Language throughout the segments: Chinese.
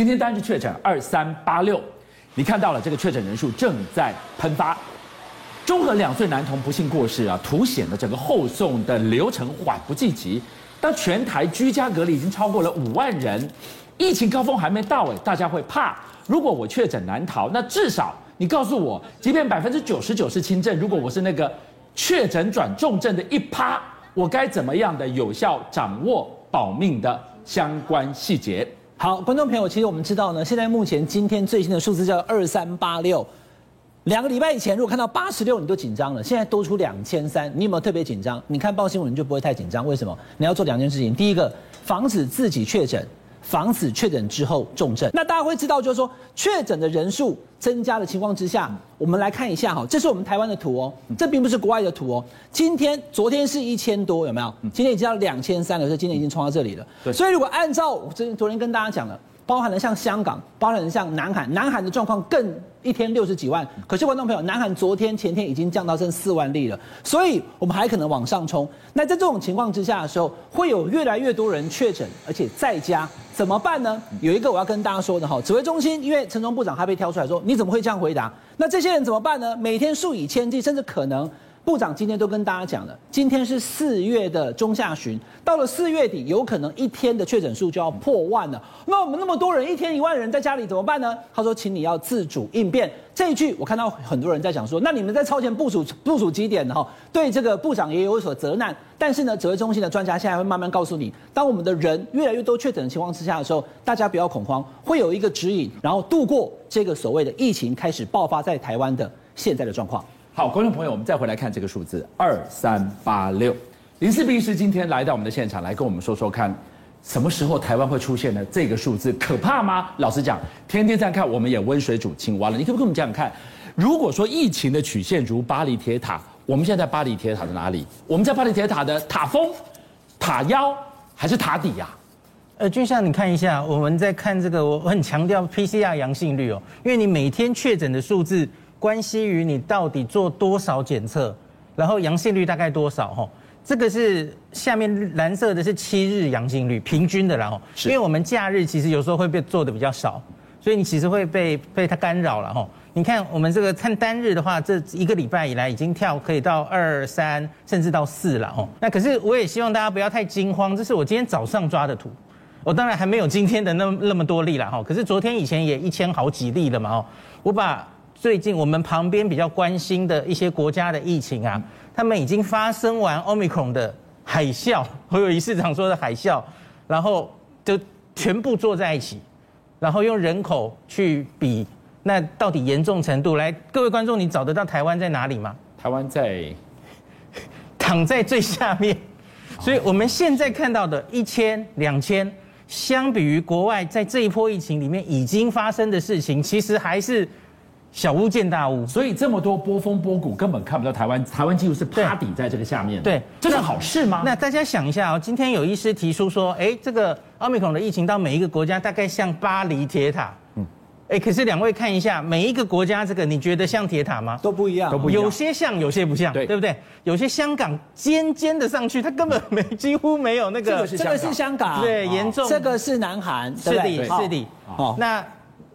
今天单日确诊二三八六，你看到了这个确诊人数正在喷发。中和两岁男童不幸过世啊，凸显了整个后送的流程缓不济急。当全台居家隔离已经超过了五万人，疫情高峰还没到哎，大家会怕。如果我确诊难逃，那至少你告诉我，即便百分之九十九是轻症，如果我是那个确诊转重症的一趴，我该怎么样的有效掌握保命的相关细节？好，观众朋友，其实我们知道呢，现在目前今天最新的数字叫二三八六。两个礼拜以前，如果看到八十六，你都紧张了。现在多出两千三，你有没有特别紧张？你看报新闻你就不会太紧张。为什么？你要做两件事情。第一个，防止自己确诊，防止确诊之后重症。那大家会知道，就是说确诊的人数增加的情况之下，我们来看一下哈，这是我们台湾的图哦，这并不是国外的图哦。今天、昨天是一千多，有没有？今天已经到两千三了，所以今天已经冲到这里了。对。所以如果按照我昨昨天跟大家讲了。包含了像香港，包含了像南韩，南韩的状况更一天六十几万。可是观众朋友，南韩昨天前天已经降到剩四万例了，所以我们还可能往上冲。那在这种情况之下的时候，会有越来越多人确诊，而且在家怎么办呢？有一个我要跟大家说的哈，指挥中心因为陈时中部长他被挑出来说，你怎么会这样回答？那这些人怎么办呢？每天数以千计，甚至可能。部长今天都跟大家讲了，今天是四月的中下旬，到了四月底，有可能一天的确诊数就要破万了。那我们那么多人，一天一万人在家里怎么办呢？他说，请你要自主应变。这一句我看到很多人在讲说，那你们在超前部署部署几点呢？哈，对这个部长也有所责难。但是呢，指挥中心的专家现在会慢慢告诉你，当我们的人越来越多确诊的情况之下的时候，大家不要恐慌，会有一个指引，然后度过这个所谓的疫情开始爆发在台湾的现在的状况。好，观众朋友，我们再回来看这个数字二三八六。林氏璧医师今天来到我们的现场，来跟我们说说看，什么时候台湾会出现呢？这个数字可怕吗？老实讲，天天在看，我们也温水煮青蛙了。你可不可以跟我们讲讲看，如果说疫情的曲线如巴黎铁塔，我们现在在巴黎铁塔的哪里？我们在巴黎铁塔的塔峰、塔腰还是塔底呀、呃，俊相，你看一下，我们在看这个，我很强调 PCR 阳性率哦，因为你每天确诊的数字。关系于你到底做多少检测，然后阳性率大概多少？哈，这个是下面蓝色的是七日阳性率平均的，然后，因为我们假日其实有时候会被做的比较少，所以你其实会被被它干扰了，哈。你看我们这个看单日的话，这一个礼拜以来已经跳可以到二三甚至到四了，哦。那可是我也希望大家不要太惊慌，这是我今天早上抓的图，我当然还没有今天的那么那么多例了，哈。可是昨天以前也一千好几例了嘛，哦，我把。最近我们旁边比较关心的一些国家的疫情啊，他们已经发生完 Omicron 的海啸，我有一市长说的海啸，然后就全部坐在一起，然后用人口去比，那到底严重程度？来，各位观众，你找得到台湾在哪里吗？台湾在躺在最下面，所以我们现在看到的一千、两千，相比于国外在这一波疫情里面已经发生的事情，其实还是。小巫见大巫，所以这么多波峰波谷根本看不到台湾，台湾几乎是趴底在这个下面。对，这是好事吗？那大家想一下哦，今天有医师提出说，哎，这个奥密克戎的疫情到每一个国家大概像巴黎铁塔。嗯，哎，可是两位看一下，每一个国家这个你觉得像铁塔吗？都不一样，都不一样，有些像，有些不像，对，对不对？有些香港尖尖的上去，它根本没几乎没有那个。这个是香港，这个是香港对，严重。这个是南韩，是的，是的。哦，那。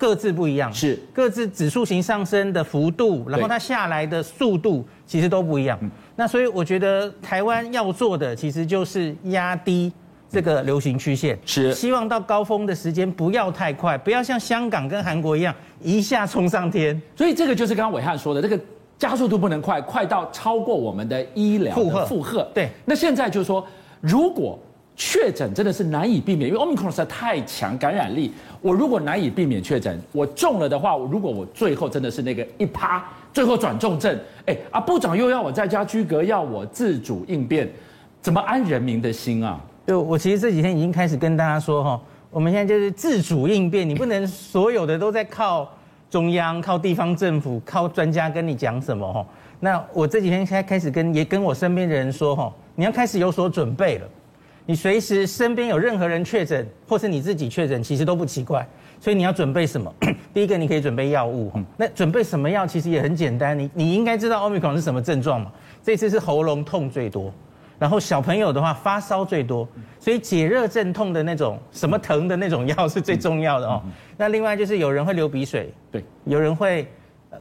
各自不一样，是。各自指数型上升的幅度，然后它下来的速度其实都不一样。那所以我觉得台湾要做的其实就是压低这个流行曲线，是。希望到高峰的时间不要太快，不要像香港跟韩国一样一下冲上天。所以这个就是刚刚伟汉说的，这个加速度不能快，快到超过我们的医疗负荷。负荷。对，那现在就是说，如果确诊真的是难以避免，因为 Omicron 实在太强感染力。我如果难以避免确诊，我中了的话，如果我最后真的是那个一趴，最后转重症，哎啊，部长又要我在家居隔，要我自主应变，怎么安人民的心啊？就我其实这几天已经开始跟大家说哈，我们现在就是自主应变，你不能所有的都在靠中央、靠地方政府、靠专家跟你讲什么哈。那我这几天现在开始跟也跟我身边的人说哈，你要开始有所准备了。你随时身边有任何人确诊，或是你自己确诊，其实都不奇怪。所以你要准备什么？第一个，你可以准备药物。那准备什么药？其实也很简单。你你应该知道奥密克戎是什么症状嘛？这次是喉咙痛最多，然后小朋友的话发烧最多，所以解热镇痛的那种什么疼的那种药是最重要的哦。那另外就是有人会流鼻水，对，有人会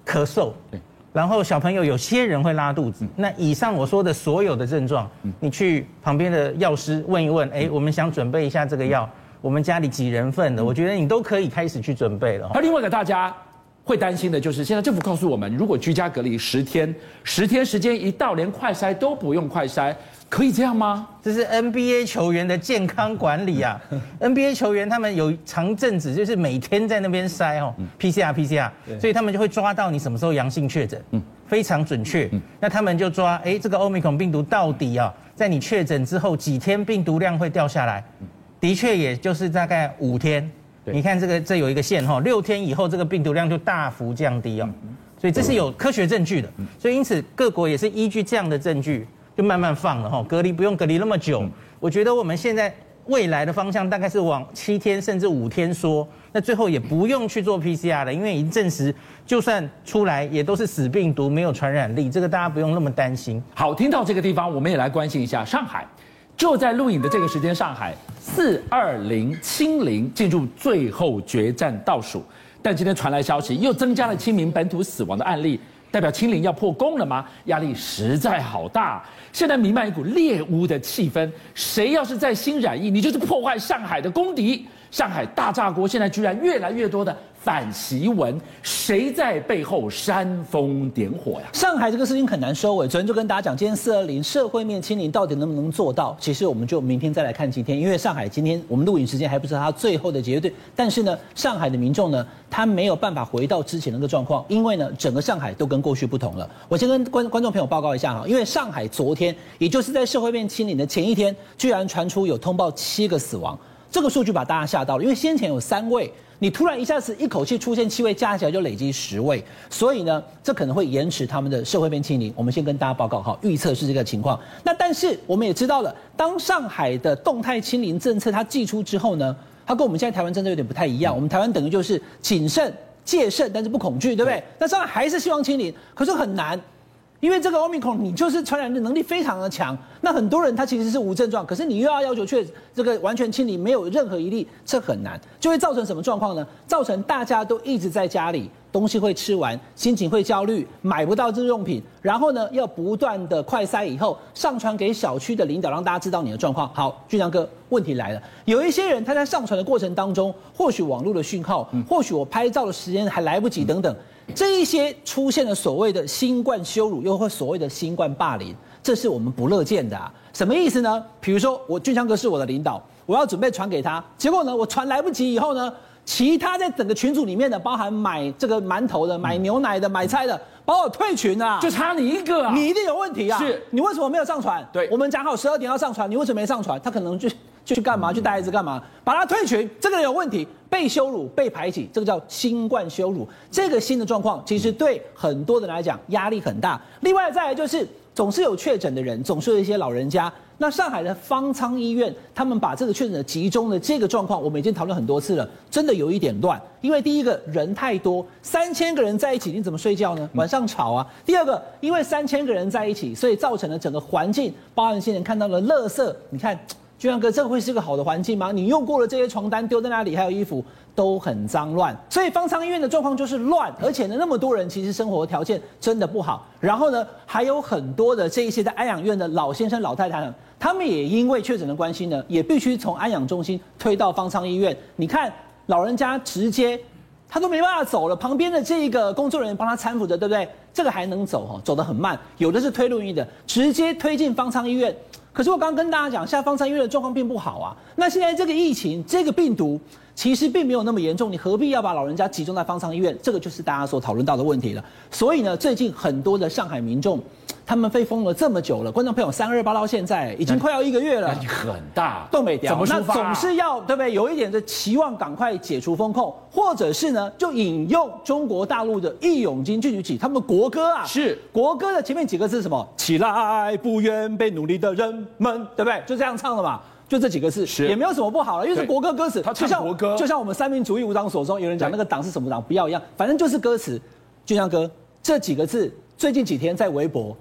咳嗽，对，然后小朋友有些人会拉肚子。那以上我说的所有的症状，你去旁边的药师问一问，哎，我们想准备一下这个药，我们家里几人份的，我觉得你都可以开始去准备了。而另外一个大家会担心的就是，现在政府告诉我们，如果居家隔离十天，十天时间一到，连快筛都不用快筛。可以这样吗？这是 NBA 球员的健康管理啊！NBA 球员他们有长阵子就是每天在那边筛哦，PCR PCR，所以他们就会抓到你什么时候阳性确诊，嗯，非常准确。那他们就抓，哎，这个 Omicron 病毒到底啊，在你确诊之后几天病毒量会掉下来？的确，也就是大概五天。你看这个，这有一个线哈，六天以后这个病毒量就大幅降低哦，所以这是有科学证据的。所以因此各国也是依据这样的证据。就慢慢放了哈，隔离不用隔离那么久。我觉得我们现在未来的方向大概是往七天甚至五天说，那最后也不用去做 PCR 了，因为已经证实，就算出来也都是死病毒，没有传染力，这个大家不用那么担心。好，听到这个地方，我们也来关心一下上海。就在录影的这个时间，上海四二零清零进入最后决战倒数，但今天传来消息，又增加了清明本土死亡的案例。代表清零要破功了吗？压力实在好大，现在弥漫一股猎巫的气氛。谁要是再心染疫，你就是破坏上海的公敌。上海大炸锅，现在居然越来越多的。反袭文，谁在背后煽风点火呀？上海这个事情很难收尾。昨天就跟大家讲，今天四二零社会面清零到底能不能做到？其实我们就明天再来看今天，因为上海今天我们录影时间还不是它最后的结论。但是呢，上海的民众呢，他没有办法回到之前那个状况，因为呢，整个上海都跟过去不同了。我先跟观观众朋友报告一下哈，因为上海昨天，也就是在社会面清零的前一天，居然传出有通报七个死亡，这个数据把大家吓到了，因为先前有三位。你突然一下子一口气出现七位，加起来就累积十位，所以呢，这可能会延迟他们的社会面清零。我们先跟大家报告哈，预测是这个情况。那但是我们也知道了，当上海的动态清零政策它祭出之后呢，它跟我们现在台湾政策有点不太一样。我们台湾等于就是谨慎、戒慎，但是不恐惧，对不对？那上海还是希望清零，可是很难。因为这个 Omicron 你就是传染的能力非常的强，那很多人他其实是无症状，可是你又要要求确这个完全清零，没有任何一例，这很难，就会造成什么状况呢？造成大家都一直在家里，东西会吃完，心情会焦虑，买不到日用品，然后呢要不断的快筛以后上传给小区的领导，让大家知道你的状况。好，俊相哥，问题来了，有一些人他在上传的过程当中，或许网络的讯号，或许我拍照的时间还来不及，等等。这一些出现了所谓的新冠羞辱，又或所谓的新冠霸凌，这是我们不乐见的啊！什么意思呢？比如说，我俊强哥是我的领导，我要准备传给他，结果呢，我传来不及以后呢，其他在整个群组里面的，包含买这个馒头的、买牛奶的、买菜的，把我退群了啊，就差你一个啊！你一定有问题啊！是，你为什么没有上传？对，我们讲好十二点要上传，你为什么没上传？他可能就。就去干嘛？去带孩子干嘛？把他退群，这个人有问题，被羞辱、被排挤，这个叫新冠羞辱。这个新的状况其实对很多人来讲压力很大。另外再来就是，总是有确诊的人，总是有一些老人家。那上海的方舱医院，他们把这个确诊的集中的这个状况，我们已经讨论很多次了，真的有一点乱。因为第一个人太多，三千个人在一起，你怎么睡觉呢？晚上吵啊。第二个，因为三千个人在一起，所以造成了整个环境，包含现在看到了垃圾，你看。俊相哥，这会是个好的环境吗？你用过了这些床单丢在那里，还有衣服都很脏乱，所以方舱医院的状况就是乱，而且呢，那么多人其实生活条件真的不好。然后呢，还有很多的这一些在安养院的老先生、老太太，他们也因为确诊的关系呢，也必须从安养中心推到方舱医院。你看，老人家直接他都没办法走了，旁边的这一个工作人员帮他搀扶着，对不对？这个还能走哈，走得很慢，有的是推轮椅的，直接推进方舱医院。可是我刚刚跟大家讲，现在方舱医院的状况并不好啊。那现在这个疫情，这个病毒其实并没有那么严重，你何必要把老人家集中在方舱医院？这个就是大家所讨论到的问题了。所以呢，最近很多的上海民众。他们被封了这么久了，观众朋友，三二八到现在已经快要一个月了，压力很大，东北调，怎么出发？那总是要对不对？有一点的期望，赶快解除封控，或者是呢，就引用中国大陆的《义勇军进行曲》，他们的国歌啊，是国歌的前面几个字是什么？起来，不愿被奴隶的人们，对不对？就这样唱的嘛，就这几个字，是也没有什么不好了，因为是国歌歌词，就像国歌就像，我们三民主义五党所中，有人讲那个党是什么党，不要一样，反正就是歌词。俊像哥这几个字，最近几天在微博。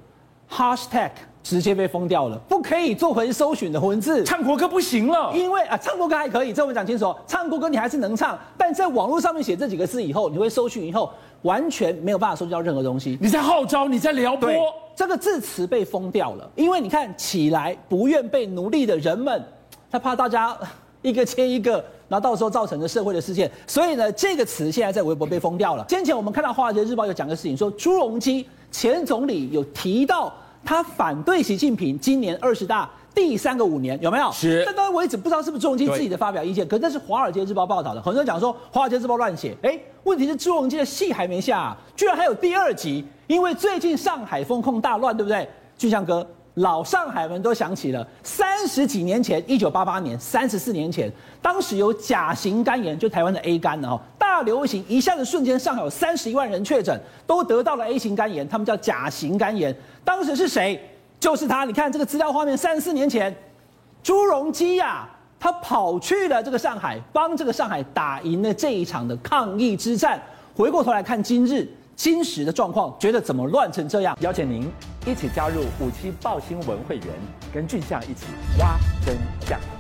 Hashtag 直接被封掉了，不可以做回搜寻的文字，唱国歌不行了。因为啊，唱国歌还可以，这我们讲清楚，唱国歌你还是能唱，但在网络上面写这几个字以后，你会搜寻以后完全没有办法搜集到任何东西。你在号召，你在撩拨，这个字词被封掉了，因为你看起来不愿被奴隶的人们，他怕大家一个接一个，然后到时候造成的社会的事件，所以呢，这个词现在在微博被封掉了。先前我们看到《华尔街日报》有讲个事情，说朱镕基前总理有提到。他反对习近平今年二十大第三个五年有没有？是。但到为止不知道是不是朱镕基自己的发表意见，可是那是《华尔街日报》报道的。很多人讲说《华尔街日报》乱写，哎，问题是朱镕基的戏还没下，啊，居然还有第二集。因为最近上海风控大乱，对不对？俊相哥，老上海人都想起了三十几年前，一九八八年，三十四年前，当时有甲型肝炎，就台湾的 A 肝的哈。大流行一下子瞬间，上海有三十一万人确诊，都得到了 A 型肝炎，他们叫甲型肝炎。当时是谁？就是他。你看这个资料画面，三十四年前，朱镕基呀，他跑去了这个上海，帮这个上海打赢了这一场的抗疫之战。回过头来看今日今时的状况，觉得怎么乱成这样？邀请您一起加入五七报新闻会员，跟俊相一起挖真相。